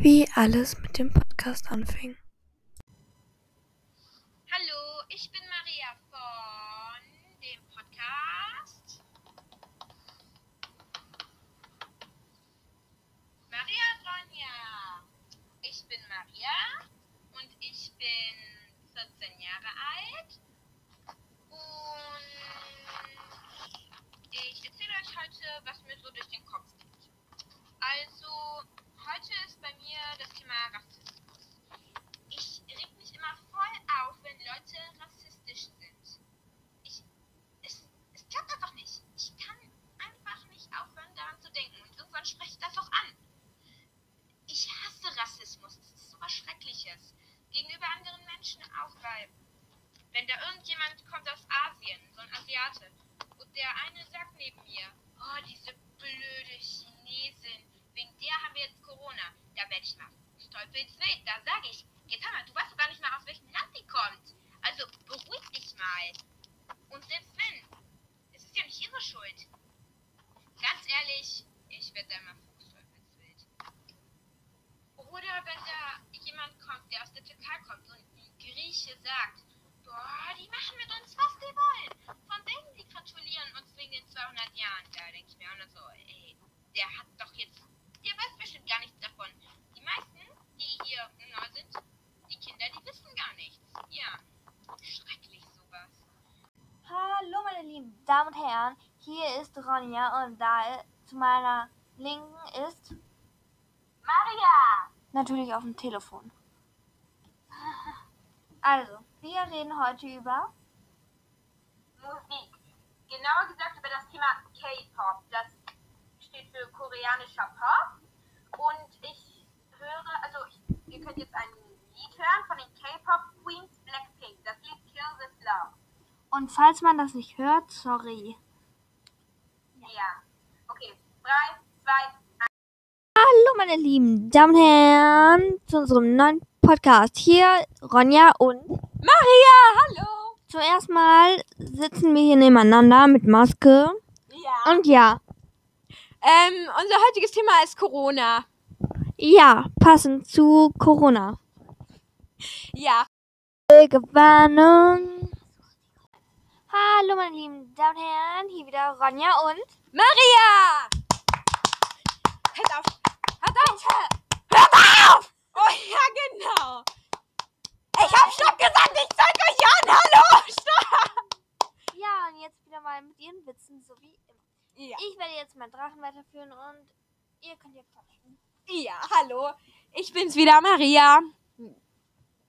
wie alles mit dem Podcast anfing. Hallo, ich bin Maria von dem Podcast. Maria Ronja. Ich bin Maria und ich bin 14 Jahre alt. Und ich erzähle euch heute, was mir so durch den Kopf geht. Also, heute ist bei mir das Thema Rassismus. Ich reg mich immer voll auf, wenn Leute rassistisch sind. Ich, es, es klappt einfach nicht. Ich kann einfach nicht aufhören, daran zu denken. Und irgendwann spreche ich das auch an. Ich hasse Rassismus. Das ist so was Schreckliches. Gegenüber anderen Menschen auch, weil wenn da irgendjemand kommt aus Asien, so ein Asiate, und der eine sagt neben mir, oh, diese blöde Chinesin, wegen der haben wir jetzt Corona. Da werde ich mal teufelswild. Da sage ich, jetzt hör mal, du weißt doch gar nicht mal, aus welchem Land die kommt. Also beruhig dich mal. Und selbst wenn, es ist ja nicht ihre Schuld. Ganz ehrlich, ich werde da immer fuchsteufelswild. Oder wenn da jemand kommt, der aus der Türkei kommt und ein Grieche sagt, boah, die machen mit uns, was die wollen. Von wegen, die gratulieren uns wegen den 200 Jahren. Da denke ich mir auch nur so, ey, der hat doch jetzt, der weiß bestimmt gar nichts davon. Die meisten, die hier neu sind, die Kinder, die wissen gar nichts. Ja, schrecklich sowas. Hallo meine lieben Damen und Herren, hier ist Ronja und da zu meiner Linken ist Maria! natürlich auf dem Telefon. Also, wir reden heute über Musik. Genauer gesagt über das Thema K-Pop. Das steht für koreanischer Pop. Und ich höre, also ich, ihr könnt jetzt ein Lied hören von den K-Pop Queens Blackpink. Das Lied Kill This Love. und falls man das nicht hört, sorry. Ja. Okay. Drei, zwei, Hallo meine lieben Damen und Herren zu unserem neuen Podcast. Hier Ronja und Maria, hallo! zuerst mal sitzen wir hier nebeneinander mit Maske. Ja. Und ja, Ähm, unser heutiges Thema ist Corona. ja, passend zu Corona. Ja. Warnung. Hallo meine lieben Damen und Herren, hier wieder Ronja und Maria! Hört auf! Hört auf! Oh ja, genau! Ich hab Stopp gesagt, ich zeig euch an! Hallo! Stopp! ja, und jetzt wieder mal mit ihren Witzen, so wie immer. Ja. Ich werde jetzt meinen Drachen weiterführen und ihr könnt ja quatschen. Ja, hallo. Ich bin's wieder, Maria.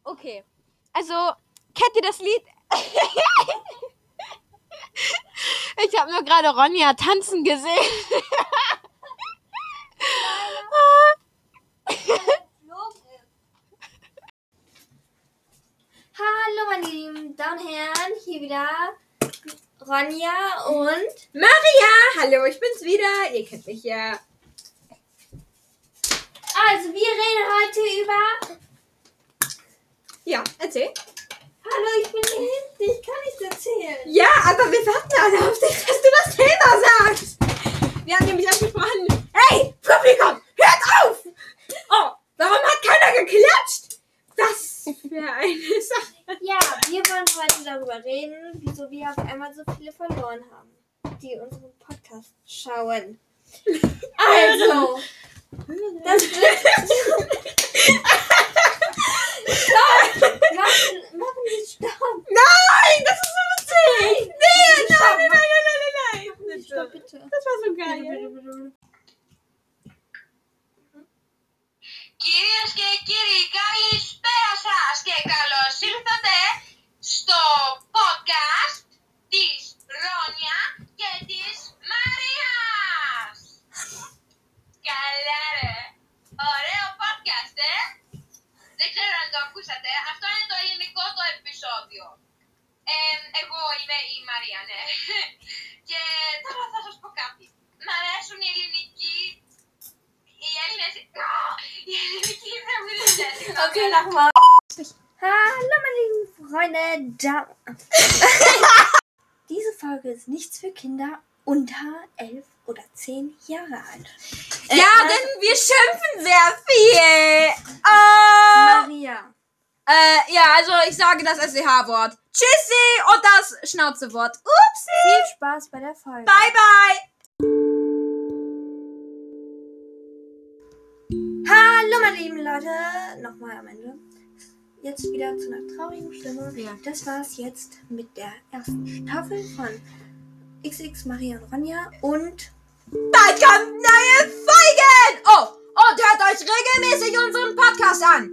Okay. Also, kennt ihr das Lied? ich habe nur gerade Ronja tanzen gesehen. Hallo meine lieben Damen und Herren, hier wieder Ronja und Maria, hallo, ich bin's wieder. Ihr kennt mich ja. also wir reden heute über Ja, erzähl. Hallo, ich bin hier hinten, ich kann nichts erzählen. Ja, aber wir warten alle auf dich, dass du das Thema sagst. Wir haben nämlich angesprochen. Hey, Publikum, hört auf! Oh, warum hat keiner geklatscht? Wäre eine Sache. Ja, wir wollen heute darüber reden, wieso wir auf einmal so viele verloren haben, die unseren Podcast schauen. Also, das Stopp! Machen, machen wir Stopp! Nein, das ist so witzig. Nee, nein, nein, nein, nein, nein, nein. Stopp, Bitte. bitte. Das war so Bitte, geil. Κυρίες και κύριοι, καλησπέρα σας και καλώς ήρθατε στο podcast της Ρόνια και της Μαρίας. Καλά ρε. Ωραίο podcast, ε. Δεν ξέρω αν το ακούσατε. Αυτό είναι το ελληνικό το επεισόδιο. Ε, εγώ είμαι η Μαρία, ναι. Και τώρα θα σας πω κάτι. Μ' αρέσουν οι ελληνικοί Okay, nochmal. Hallo, meine lieben Freunde. Da Diese Folge ist nichts für Kinder unter elf oder zehn Jahre alt. Äh, ja, was? denn wir schimpfen sehr viel. Oh. Maria. Äh, ja, also ich sage das SCH-Wort. Tschüssi und das Schnauzewort. Upsi. Viel Spaß bei der Folge. Bye, bye. Meine lieben Leute, nochmal am Ende. Jetzt wieder zu einer traurigen Stimme. Ja. Das war's jetzt mit der ersten Staffel von XX Maria und Ronja und Bald kommen neue Folgen. Oh, und hört euch regelmäßig unseren Podcast an.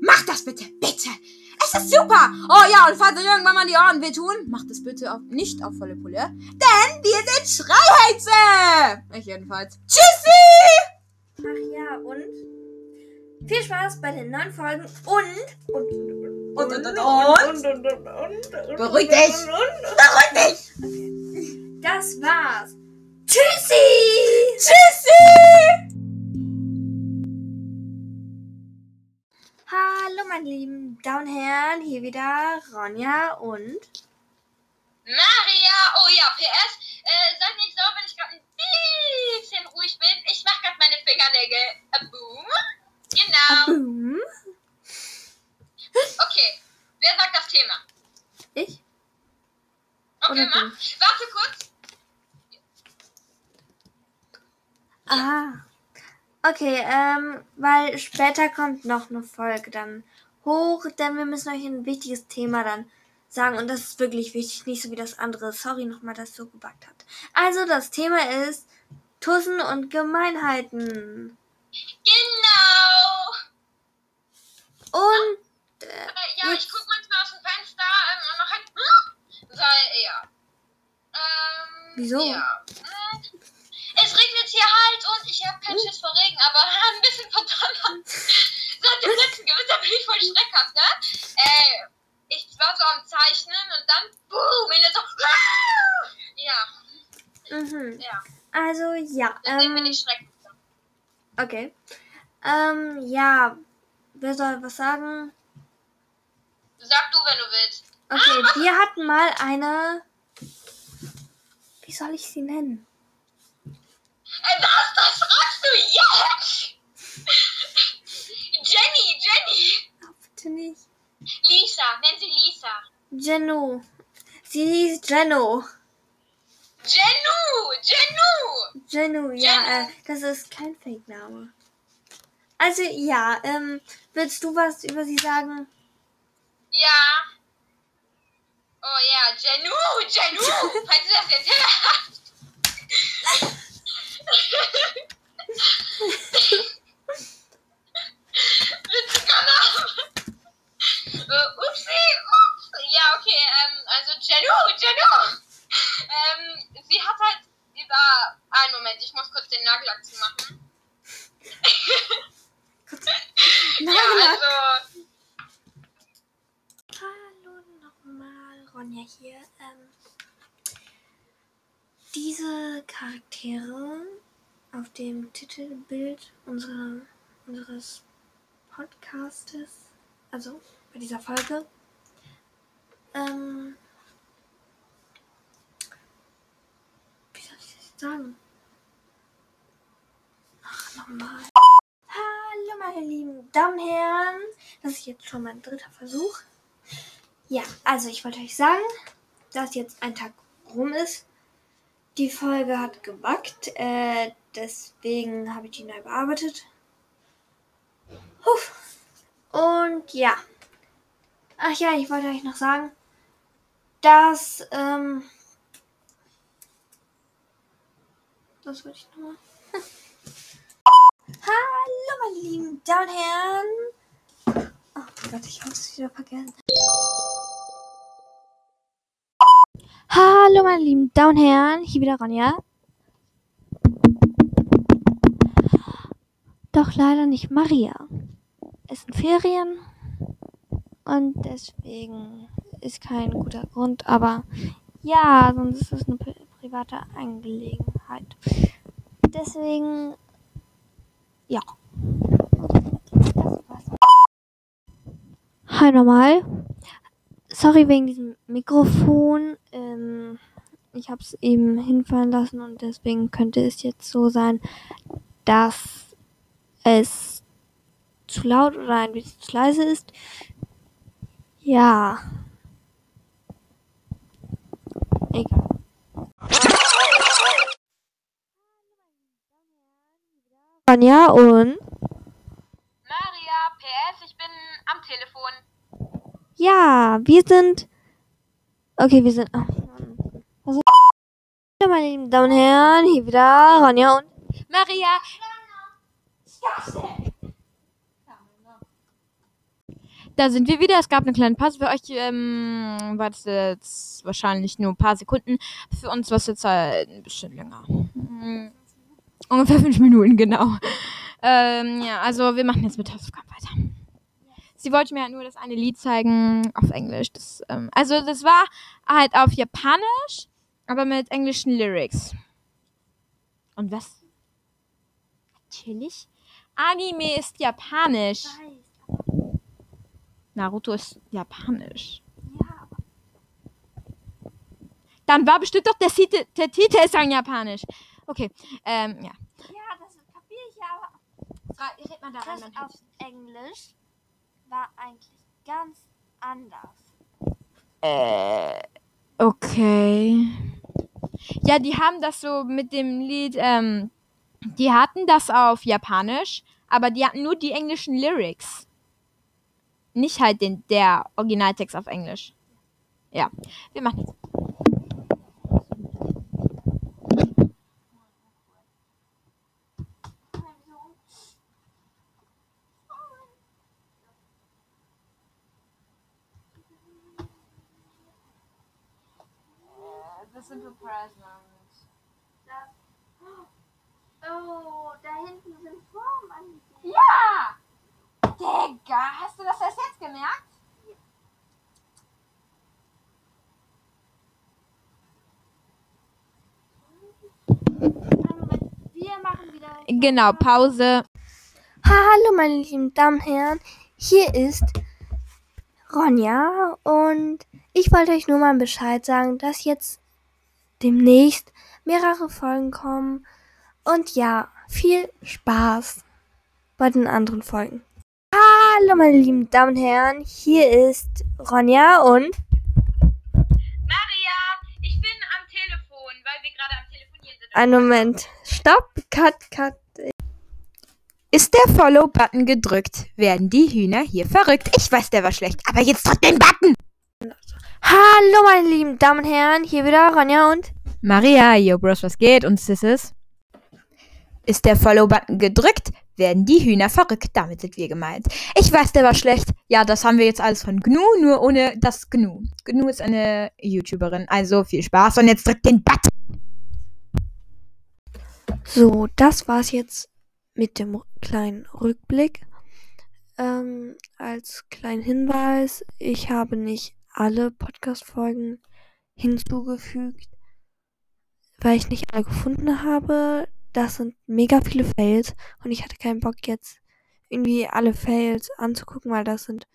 Macht das bitte, bitte. Es ist super. Oh ja, und falls euch irgendwann mal die Ohren wehtun, macht es bitte auf, nicht auf volle Pulle. Denn wir sind Schreiheize. Ich jedenfalls. Tschüssi. ach ja und viel Spaß bei den neuen Folgen und und Und, und, und, und. und, und, und, und Beruhig dich. und, und, Beruhig dich. Okay. Das war's. Tschüssi! Tschüssi. Hallo meine lieben Damen und Herren, hier wieder Ronja und Maria, oh ja, PS, äh, seid nicht sauer, wenn ich gerade ein bisschen ruhig bin. Ich mache gerade meine Fingernägel. Äh, boom. Genau. Boom. Okay, wer sagt das Thema? Ich? Okay, Oder mach. Warte kurz. Ah. Okay, ähm, weil später kommt noch eine Folge dann hoch, denn wir müssen euch ein wichtiges Thema dann sagen und das ist wirklich wichtig, nicht so wie das andere. Sorry nochmal, dass so gebackt hat. Also, das Thema ist Tussen und Gemeinheiten. Genau. Und, äh, Äh, ja, ich Jetzt- gucke manchmal aus dem Fenster ähm, und mache halt. Hm, sei, ja. Ähm, Wieso? Ja. Hm, Es regnet hier halt und ich habe keinen Schiss vor Regen, aber ein bisschen verdonnert. Seit dem letzten Gewitter bin ich voll schreckhaft, ne? Äh, ich war so am Zeichnen und dann boom, der so. Ja, mhm. ja. Also, ja, Deswegen bin ähm, ich schreckhaft. okay. Ähm, ja, wer soll was sagen? Sag du, wenn du willst. Okay, wir hatten mal eine, wie soll ich sie nennen? Äh, was? Das fragst du jetzt? Jenny, Jenny. Oh, bitte nicht. Lisa, nenn sie Lisa. Jenno. Sie hieß Jenno. Jennu, Jennu. Jenno, ja, äh, das ist kein Fake-Name. Also, ja, ähm, willst du was über sie sagen? Ja. Oh ja, Jennu, Jennu. Falls du das jetzt hörst. Witziger Name. Äh, upsi, ups. Ja, okay, ähm, also Jennu, Jennu. Ähm, sie hat halt über... Einen Moment, ich muss kurz den Nagellack zu machen. Ja, Nagellack. also... Hallo nochmal, Ronja hier. Ähm, diese Charaktere auf dem Titelbild unserer, unseres Podcastes, also bei dieser Folge, ähm, wie soll ich das jetzt sagen? Ach, nochmal. Hallo meine lieben Damen und Herren. Das ist jetzt schon mein dritter Versuch. Ja, also ich wollte euch sagen, dass jetzt ein Tag rum ist. Die Folge hat gebackt, äh, deswegen habe ich die neu bearbeitet. Huff. Und ja. Ach ja, ich wollte euch noch sagen, dass, ähm, was wollte ich nochmal? Hallo, meine lieben Damen und Herren. Oh Gott, ich habe es wieder vergessen. Hallo, meine lieben Damen und Herren. Hier wieder Ronja. Doch leider nicht Maria. Es sind Ferien. Und deswegen ist kein guter Grund. Aber ja, sonst ist es eine pri- private Angelegenheit. Deswegen, ja. Hi nochmal. Sorry wegen diesem Mikrofon. Ähm, ich habe es eben hinfallen lassen und deswegen könnte es jetzt so sein, dass es zu laut oder ein bisschen zu leise ist. Ja. Egal. Anja und Maria, PS, ich bin am Telefon. Ja, wir sind. Okay, wir sind. Also, hallo meine lieben Damen und Herren, hier wieder Ronja und Maria. Da sind wir wieder. Es gab eine kleine Pause für euch. Ähm, war das jetzt wahrscheinlich nur ein paar Sekunden. Für uns war es jetzt halt ein bisschen länger. Hm, Ungefähr fünf Minuten, genau. Ähm, ja, also wir machen jetzt mit Hausaufgaben weiter. Sie wollte mir halt nur das eine Lied zeigen auf Englisch. Das, ähm, also das war halt auf Japanisch, aber mit englischen Lyrics. Und was? Natürlich. Anime ist japanisch. Naruto ist japanisch. Dann war bestimmt doch der, Titel, der Titelsong japanisch. Okay, ähm, ja. Ja, das kapiere ich ja, aber Red mal da das auf Englisch war eigentlich ganz anders. Äh, okay. Ja, die haben das so mit dem Lied, ähm, die hatten das auf Japanisch, aber die hatten nur die englischen Lyrics. Nicht halt den, der Originaltext auf Englisch. Ja, wir machen jetzt. Simple Present. Oh, da hinten sind Formen angegeben. Ja! Digga, hast du das erst jetzt gemerkt? Wir machen wieder. Genau, Pause. Hallo, meine lieben Damen und Herren. Hier ist Ronja und ich wollte euch nur mal Bescheid sagen, dass jetzt demnächst mehrere Folgen kommen. Und ja, viel Spaß bei den anderen Folgen. Hallo, meine lieben Damen und Herren. Hier ist Ronja und Maria, ich bin am Telefon, weil wir gerade am Telefonieren sind. ein Moment. Stopp, cut, cut. Ist der Follow-Button gedrückt, werden die Hühner hier verrückt. Ich weiß, der war schlecht, aber jetzt drückt den Button! Hallo, meine lieben Damen und Herren. Hier wieder Ronja und Maria, yo Bros, was geht? Und Sisses? Ist der Follow-Button gedrückt, werden die Hühner verrückt. Damit sind wir gemeint. Ich weiß, der war schlecht. Ja, das haben wir jetzt alles von Gnu, nur ohne das Gnu. Gnu ist eine YouTuberin. Also viel Spaß und jetzt drückt den Button. So, das war's jetzt mit dem kleinen Rückblick. Ähm, als kleinen Hinweis, ich habe nicht alle Podcast-Folgen hinzugefügt, weil ich nicht alle gefunden habe. Das sind mega viele Fails und ich hatte keinen Bock jetzt irgendwie alle Fails anzugucken, weil das sind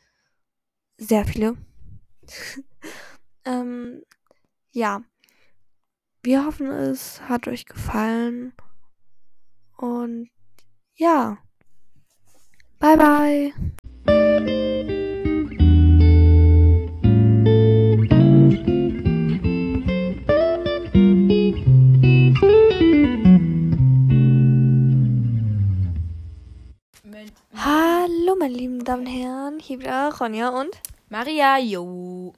sehr viele. ähm, ja. Wir hoffen, es hat euch gefallen. Und ja. Bye bye. Meine Damen und Herren. Hier wieder Ronja und. Maria, yo.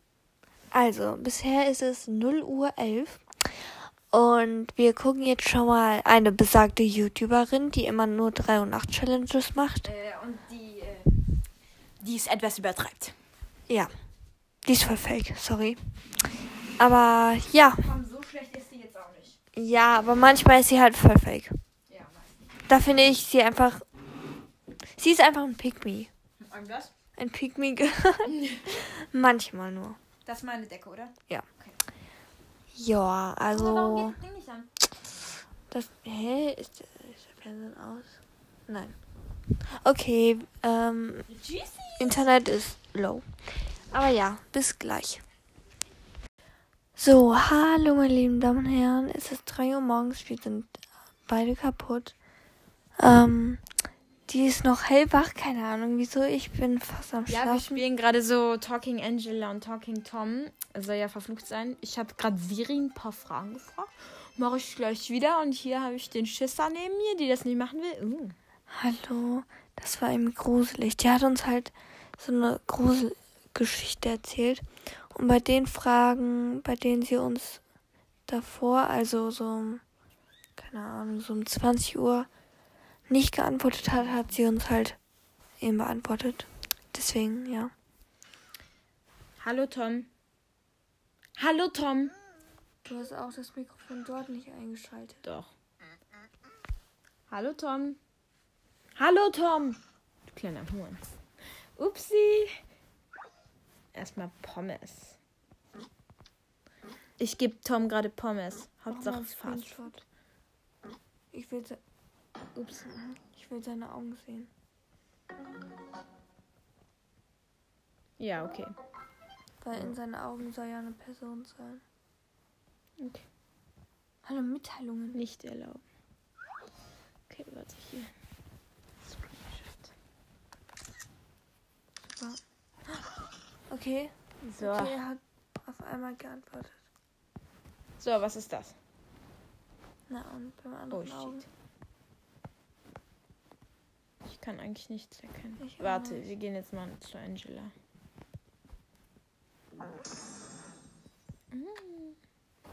Also, bisher ist es 0 Uhr 11. Und wir gucken jetzt schon mal eine besagte YouTuberin, die immer nur 3 und 8 Challenges macht. Äh, und die, äh, die es etwas übertreibt. Ja. Die ist voll fake, sorry. Aber ja. Komm, so schlecht ist die jetzt auch nicht. Ja, aber manchmal ist sie halt voll fake. Ja. Da finde ich sie einfach. Sie ist einfach ein Pick-Me. Und was? Ein Pick-Me. manchmal nur. Das ist meine Decke, oder? Ja, also. das Ding nicht an? Das. Hä? Ist der, ist der Fernsehen aus? Nein. Okay, ähm. Internet ist low. Aber ja, bis gleich. So, hallo meine lieben Damen und Herren. Es ist 3 Uhr morgens. Wir sind beide kaputt. Ähm, die ist noch hellwach, keine Ahnung wieso. Ich bin fast am Ja, wir Schlafen. spielen gerade so Talking Angela und Talking Tom. Soll ja verflucht sein. Ich habe gerade Siri ein paar Fragen gefragt. Mache ich gleich wieder. Und hier habe ich den Schisser neben mir, die das nicht machen will. Uh. Hallo, das war eben gruselig. Die hat uns halt so eine Gruselgeschichte erzählt. Und bei den Fragen, bei denen sie uns davor, also so, um, keine Ahnung, so um 20 Uhr nicht geantwortet hat, hat sie uns halt eben beantwortet. Deswegen, ja. Hallo Tom. Hallo Tom. Du hast auch das Mikrofon dort nicht eingeschaltet. Doch. Hallo Tom. Hallo Tom. Du kleiner Huren. Upsi. Erstmal Pommes. Ich gebe Tom gerade Pommes. Hauptsache Fast. Ich will, Ups. ich will seine Augen sehen. Ja, okay. Weil in seinen Augen soll ja eine Person sein. okay. Hallo Mitteilungen. Nicht erlauben. Okay, warte hier. Screenshot. Okay. So. Okay, er hat auf einmal geantwortet. So, was ist das? Na und beim Oh, anderen Augen. shit. Ich kann eigentlich nichts erkennen. Ich Warte, nicht. wir gehen jetzt mal zu Angela.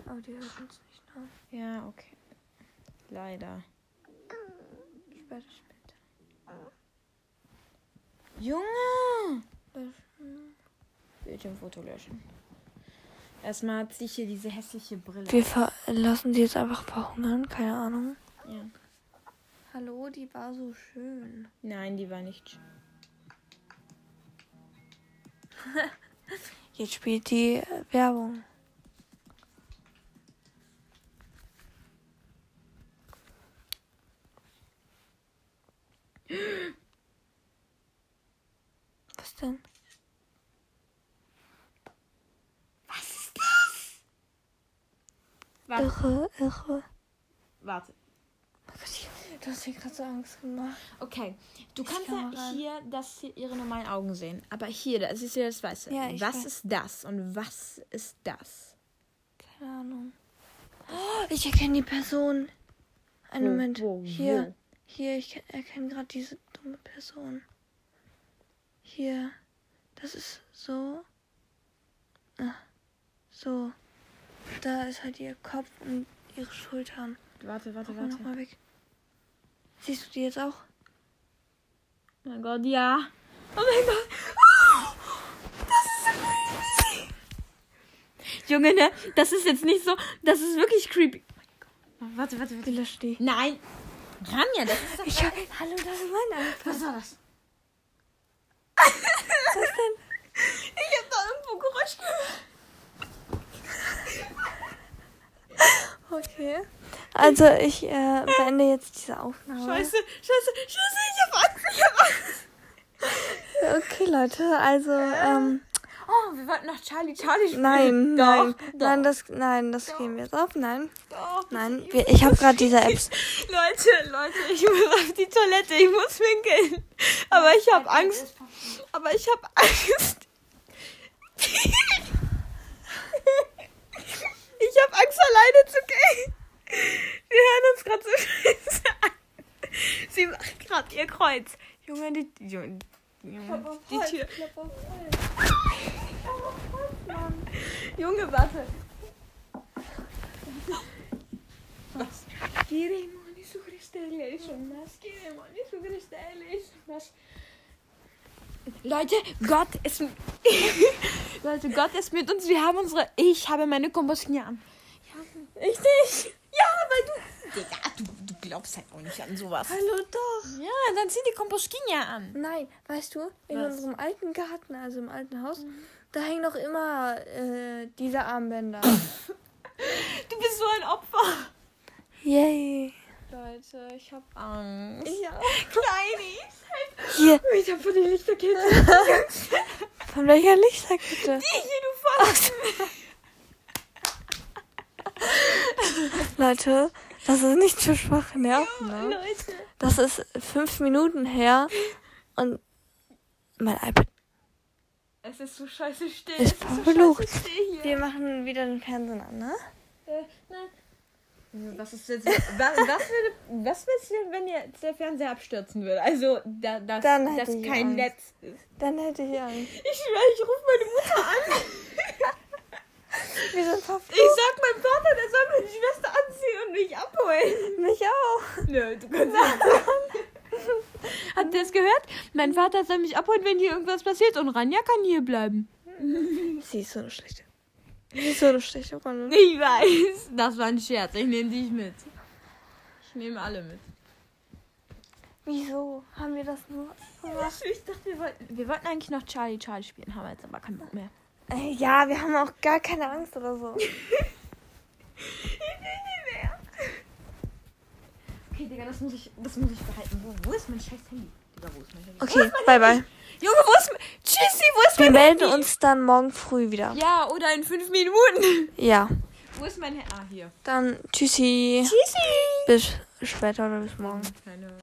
Aber die hört uns nicht nach. Ja, okay. Leider. Später, später. Junge! Löschen. Bildschirmfoto löschen. Erstmal ziehe ich hier diese hässliche Brille. Wir lassen sie jetzt einfach verhungern, keine Ahnung. Ja. Hallo, die war so schön. Nein, die war nicht. schön. Jetzt spielt die äh, Werbung. Was denn? Warte. Irre, irre. Warte. Oh Du hast mir gerade so Angst gemacht. Okay, du Ich kannst kann ja hier das hier ihre normalen Augen sehen. Aber hier, das ist ja das Weiße. Ja, was weiß. ist das und was ist das? Keine Ahnung. Oh, ich erkenne die Person. Einen Wo, Moment. wo, Hier. wo? Hier, ich ke- erkenne gerade diese dumme Person. Hier. Das ist so. Ah, so. Da ist halt ihr Kopf und ihre Schultern. Warte, warte, Mach warte. nochmal weg. Siehst du die jetzt auch? Oh mein Gott, ja. Oh mein Gott. Oh, das ist so creepy. Junge, ne? Das ist jetzt nicht so. Das ist wirklich creepy. Oh mein Gott. Warte, warte, warte. löschen die. Nein. Ranja, das ist doch. Ich hab, hallo, das ist mein Angst. Was war das? Was denn? Ich hab da irgendwo Geräusch gehört. Okay. Also ich äh, beende jetzt diese Aufnahme. Scheiße, scheiße, scheiße, ich hab Angst, ich hab Angst. Okay, Leute, also ähm, Oh, wir wollten noch Charlie Charlie spielen. nein, Doch, nein, doch. nein, das, nein, das geben wir jetzt auf. Nein, Doch. nein, wir, ich habe gerade diese Apps. Leute, Leute, ich muss auf die Toilette, ich muss winkeln. Aber ich hab Angst. Aber ich hab Angst. Ich hab Angst, alleine zu gehen. Wir hören uns gerade so scheiße an. Sie macht gerade ihr Kreuz. Junge, die, Junge, die Tür. Junge, warte. Was? Ni su Cristeles más. Queremos ni su Cristeles más. Leute, Gott ist. Leute, Gott ist mit uns. Wir haben unsere. Ich habe meine Kompostknie an. Ja, ich nicht. Weil du. Digga, du, du glaubst halt auch nicht an sowas. Hallo doch. Ja, dann zieh die Kompostknie an. Nein, weißt du, in Was? unserem alten Garten, also im alten Haus, da hängen noch immer äh, diese Armbänder. Du bist so ein Opfer. Yay. Leute, ich hab Angst. Ja. Kleini. Hier, Ich hab vor die Lichterkette. von welcher Lichterkette? Hier, du Fass. Leute, Das ist nicht für schwache Nerven, ne? Leute. Das ist fünf Minuten her und mein iPad Es ist so scheiße still. ist es ist so verflucht. scheiße still hier. Wir machen wieder den Fernsehen an, ne? Äh, nein. Was ist jetzt? Was, was, würde, was willst du, wenn jetzt der Fernseher abstürzen würde? Also, da, dass, Dann dass hätte ich kein Angst. Netz ist. Dann hätte ich Angst. Ich schwöre, ich rufe meine Mutter an. Wir sind verflucht. Ich sag meinem Vater, der soll meine Schwester anziehen und mich abholen. Mich auch. Nö, du kannst nicht. Hat der es gehört? Mein Vater soll mich abholen, wenn hier irgendwas passiert und Ranja kann hier bleiben. Sie ist so eine schlechte. Sie ist so eine schlechte Rolle. Ich weiß. Das war ein Scherz. Ich nehme dich mit. Ich nehme alle mit. Wieso haben wir das nur gemacht? Ich dachte, wir wollten, wir wollten eigentlich noch Charlie Charlie spielen, haben wir jetzt aber keinen Bock mehr. Äh, ja, wir haben auch gar keine Angst oder so. Okay, Digga, das muss ich, das muss ich behalten. Wo, wo ist mein scheiß Handy? Digga, wo ist mein Handy? Okay, bye bye. Junge, wo ist mein... Tschüssi, wo ist Wir mein melden Handy? uns dann morgen früh wieder. Ja, oder in fünf Minuten. Ja. Wo ist mein Handy? Ah, hier. Dann tschüssi. Tschüssi. Bis später oder bis morgen. Keine